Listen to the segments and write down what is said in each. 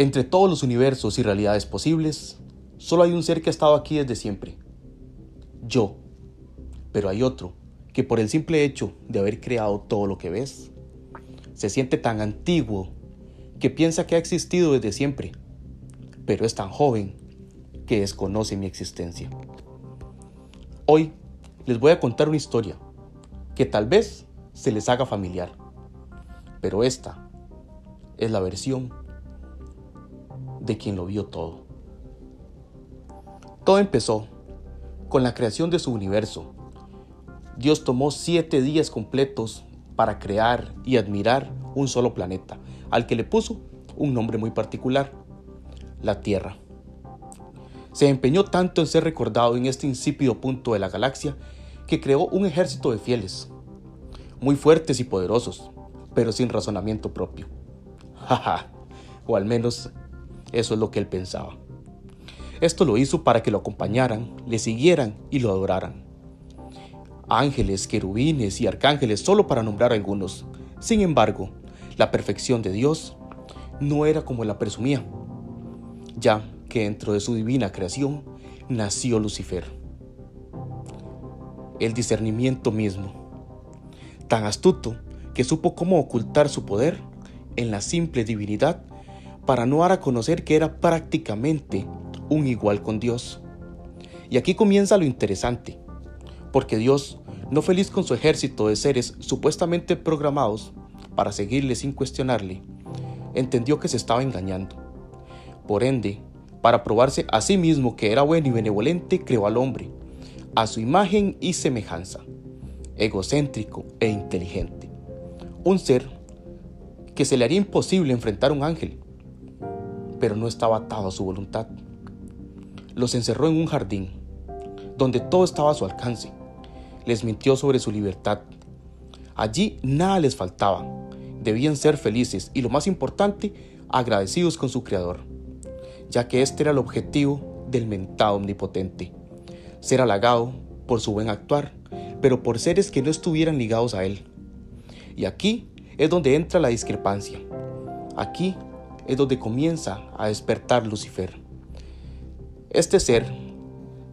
Entre todos los universos y realidades posibles, solo hay un ser que ha estado aquí desde siempre. Yo. Pero hay otro que por el simple hecho de haber creado todo lo que ves, se siente tan antiguo que piensa que ha existido desde siempre, pero es tan joven que desconoce mi existencia. Hoy les voy a contar una historia que tal vez se les haga familiar, pero esta es la versión de quien lo vio todo. Todo empezó con la creación de su universo. Dios tomó siete días completos para crear y admirar un solo planeta, al que le puso un nombre muy particular, la Tierra. Se empeñó tanto en ser recordado en este insípido punto de la galaxia que creó un ejército de fieles, muy fuertes y poderosos, pero sin razonamiento propio. Jaja, o al menos eso es lo que él pensaba. Esto lo hizo para que lo acompañaran, le siguieran y lo adoraran. Ángeles, querubines y arcángeles, solo para nombrar algunos. Sin embargo, la perfección de Dios no era como la presumía, ya que dentro de su divina creación nació Lucifer. El discernimiento mismo, tan astuto que supo cómo ocultar su poder en la simple divinidad para no dar a conocer que era prácticamente un igual con Dios. Y aquí comienza lo interesante, porque Dios, no feliz con su ejército de seres supuestamente programados para seguirle sin cuestionarle, entendió que se estaba engañando. Por ende, para probarse a sí mismo que era bueno y benevolente, creó al hombre, a su imagen y semejanza, egocéntrico e inteligente. Un ser que se le haría imposible enfrentar a un ángel, pero no estaba atado a su voluntad. Los encerró en un jardín, donde todo estaba a su alcance. Les mintió sobre su libertad. Allí nada les faltaba. Debían ser felices y lo más importante, agradecidos con su Creador, ya que este era el objetivo del mentado omnipotente. Ser halagado por su buen actuar, pero por seres que no estuvieran ligados a Él. Y aquí es donde entra la discrepancia. Aquí es donde comienza a despertar Lucifer. Este ser,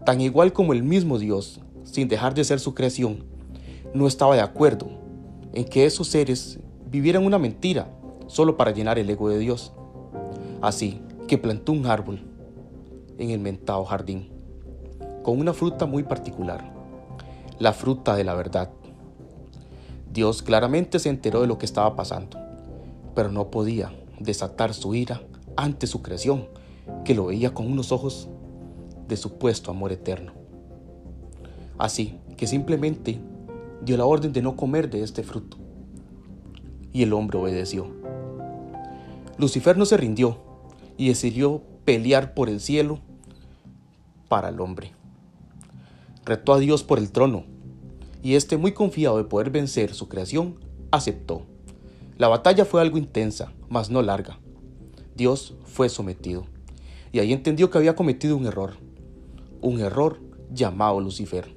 tan igual como el mismo Dios, sin dejar de ser su creación, no estaba de acuerdo en que esos seres vivieran una mentira solo para llenar el ego de Dios. Así que plantó un árbol en el mentado jardín, con una fruta muy particular, la fruta de la verdad. Dios claramente se enteró de lo que estaba pasando, pero no podía desatar su ira ante su creación, que lo veía con unos ojos de supuesto amor eterno. Así que simplemente dio la orden de no comer de este fruto. Y el hombre obedeció. Lucifer no se rindió y decidió pelear por el cielo para el hombre. Retó a Dios por el trono, y este muy confiado de poder vencer su creación, aceptó. La batalla fue algo intensa, mas no larga. Dios fue sometido, y ahí entendió que había cometido un error, un error llamado Lucifer.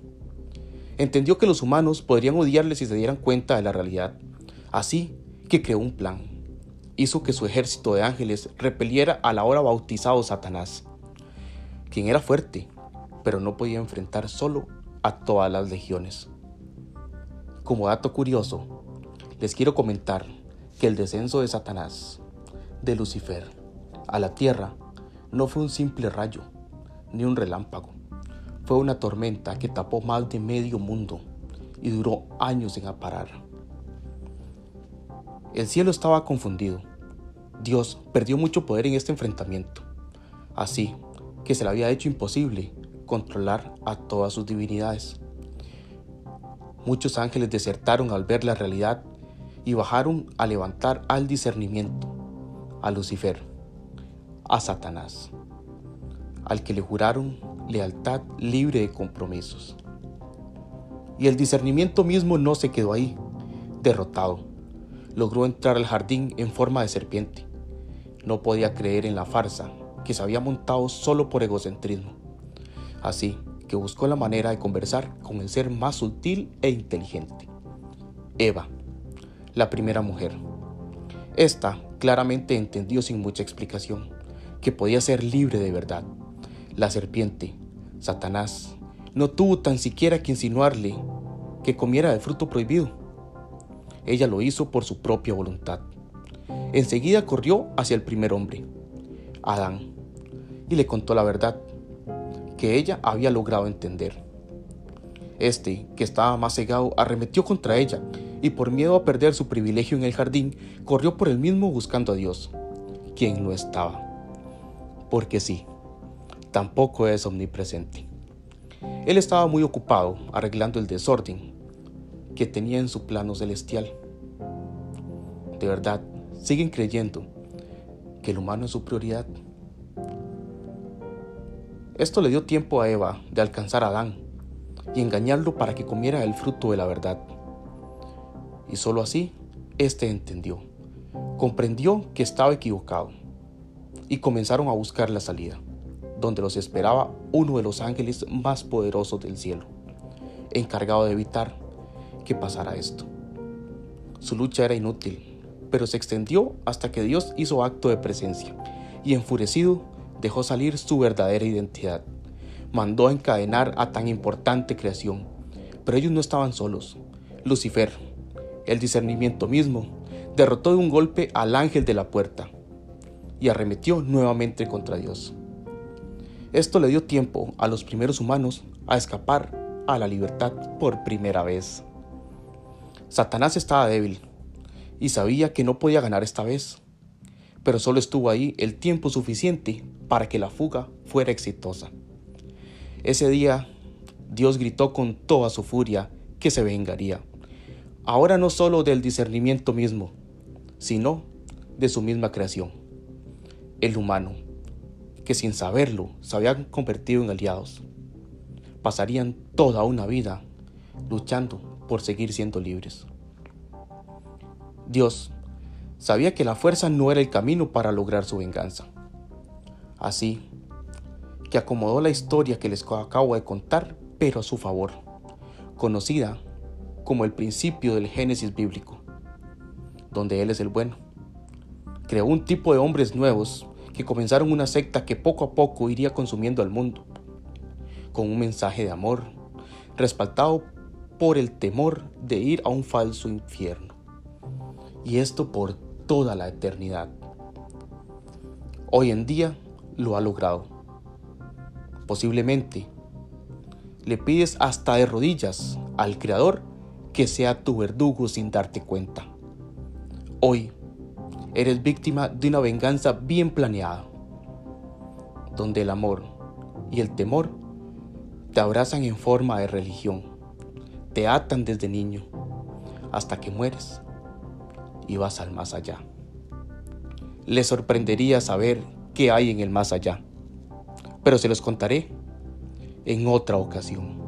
Entendió que los humanos podrían odiarle si se dieran cuenta de la realidad, así que creó un plan. Hizo que su ejército de ángeles repeliera al ahora bautizado Satanás, quien era fuerte, pero no podía enfrentar solo a todas las legiones. Como dato curioso, les quiero comentar que el descenso de Satanás, de Lucifer, a la tierra no fue un simple rayo, ni un relámpago. Fue una tormenta que tapó más de medio mundo y duró años en aparar. El cielo estaba confundido. Dios perdió mucho poder en este enfrentamiento, así que se le había hecho imposible controlar a todas sus divinidades. Muchos ángeles desertaron al ver la realidad y bajaron a levantar al discernimiento, a Lucifer, a Satanás, al que le juraron lealtad libre de compromisos. Y el discernimiento mismo no se quedó ahí, derrotado. Logró entrar al jardín en forma de serpiente. No podía creer en la farsa que se había montado solo por egocentrismo. Así que buscó la manera de conversar con el ser más sutil e inteligente, Eva la primera mujer. Esta claramente entendió sin mucha explicación, que podía ser libre de verdad. La serpiente, Satanás, no tuvo tan siquiera que insinuarle que comiera del fruto prohibido. Ella lo hizo por su propia voluntad. Enseguida corrió hacia el primer hombre, Adán, y le contó la verdad que ella había logrado entender. Este, que estaba más cegado, arremetió contra ella y por miedo a perder su privilegio en el jardín, corrió por el mismo buscando a Dios, quien no estaba. Porque sí, tampoco es omnipresente. Él estaba muy ocupado arreglando el desorden que tenía en su plano celestial. De verdad, siguen creyendo que el humano es su prioridad. Esto le dio tiempo a Eva de alcanzar a Adán y engañarlo para que comiera el fruto de la verdad. Y solo así, éste entendió, comprendió que estaba equivocado y comenzaron a buscar la salida, donde los esperaba uno de los ángeles más poderosos del cielo, encargado de evitar que pasara esto. Su lucha era inútil, pero se extendió hasta que Dios hizo acto de presencia y enfurecido dejó salir su verdadera identidad mandó a encadenar a tan importante creación. Pero ellos no estaban solos. Lucifer, el discernimiento mismo, derrotó de un golpe al ángel de la puerta y arremetió nuevamente contra Dios. Esto le dio tiempo a los primeros humanos a escapar a la libertad por primera vez. Satanás estaba débil y sabía que no podía ganar esta vez, pero solo estuvo ahí el tiempo suficiente para que la fuga fuera exitosa. Ese día Dios gritó con toda su furia que se vengaría, ahora no solo del discernimiento mismo, sino de su misma creación, el humano, que sin saberlo se habían convertido en aliados. Pasarían toda una vida luchando por seguir siendo libres. Dios sabía que la fuerza no era el camino para lograr su venganza. Así, que acomodó la historia que les acabo de contar, pero a su favor, conocida como el principio del Génesis bíblico, donde Él es el bueno. Creó un tipo de hombres nuevos que comenzaron una secta que poco a poco iría consumiendo al mundo, con un mensaje de amor, respaldado por el temor de ir a un falso infierno. Y esto por toda la eternidad. Hoy en día lo ha logrado posiblemente le pides hasta de rodillas al Creador que sea tu verdugo sin darte cuenta. Hoy eres víctima de una venganza bien planeada, donde el amor y el temor te abrazan en forma de religión, te atan desde niño hasta que mueres y vas al más allá. Le sorprendería saber qué hay en el más allá pero se los contaré en otra ocasión.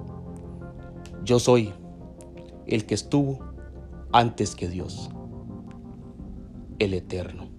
Yo soy el que estuvo antes que Dios, el Eterno.